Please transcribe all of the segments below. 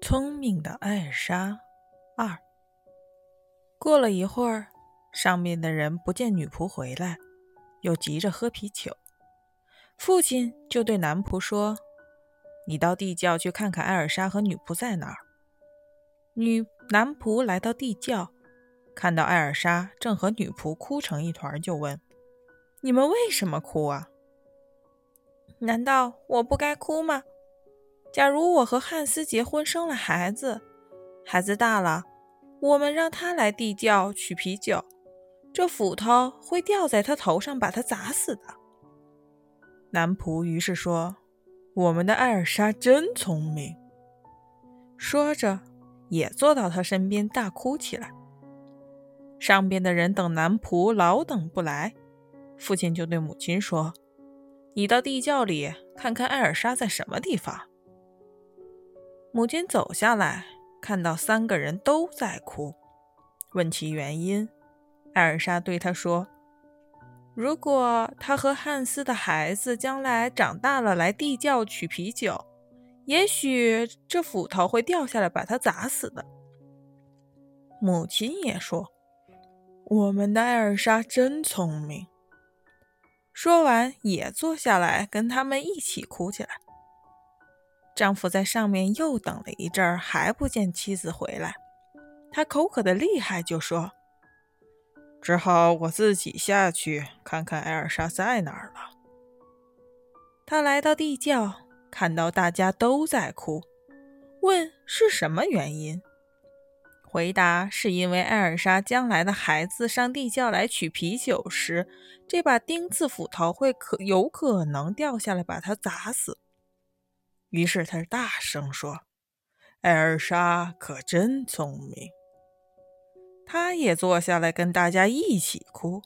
聪明的艾尔莎二。过了一会儿，上面的人不见女仆回来，又急着喝啤酒，父亲就对男仆说：“你到地窖去看看艾尔莎和女仆在哪儿。”女男仆来到地窖，看到艾尔莎正和女仆哭成一团，就问：“你们为什么哭啊？难道我不该哭吗？”假如我和汉斯结婚，生了孩子，孩子大了，我们让他来地窖取啤酒，这斧头会掉在他头上，把他砸死的。男仆于是说：“我们的艾尔莎真聪明。”说着，也坐到他身边大哭起来。上边的人等男仆老等不来，父亲就对母亲说：“你到地窖里看看艾尔莎在什么地方。”母亲走下来，看到三个人都在哭，问其原因。艾尔莎对他说：“如果他和汉斯的孩子将来长大了来地窖取啤酒，也许这斧头会掉下来把他砸死的。”母亲也说：“我们的艾尔莎真聪明。”说完，也坐下来跟他们一起哭起来。丈夫在上面又等了一阵儿，还不见妻子回来。他口渴的厉害，就说：“只好我自己下去看看艾尔莎在哪儿了。”他来到地窖，看到大家都在哭，问是什么原因。回答是因为艾尔莎将来的孩子上地窖来取啤酒时，这把钉子斧头会可有可能掉下来，把他砸死。于是他大声说：“艾尔莎可真聪明。”他也坐下来跟大家一起哭。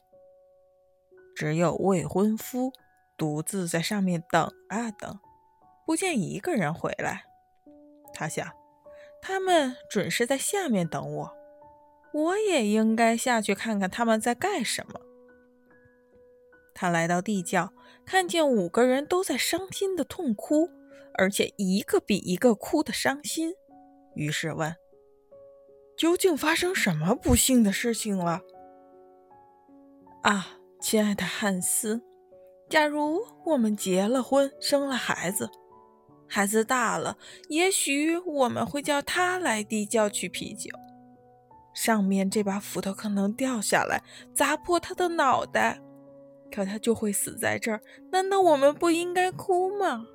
只有未婚夫独自在上面等啊等，不见一个人回来。他想，他们准是在下面等我，我也应该下去看看他们在干什么。他来到地窖，看见五个人都在伤心的痛哭。而且一个比一个哭得伤心，于是问：“究竟发生什么不幸的事情了？”啊，亲爱的汉斯，假如我们结了婚，生了孩子，孩子大了，也许我们会叫他来地窖取啤酒，上面这把斧头可能掉下来，砸破他的脑袋，可他就会死在这儿。难道我们不应该哭吗？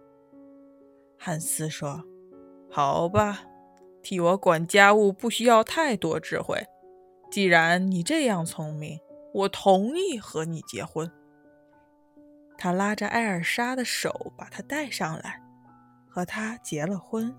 汉斯说：“好吧，替我管家务不需要太多智慧。既然你这样聪明，我同意和你结婚。”他拉着艾尔莎的手，把她带上来，和她结了婚。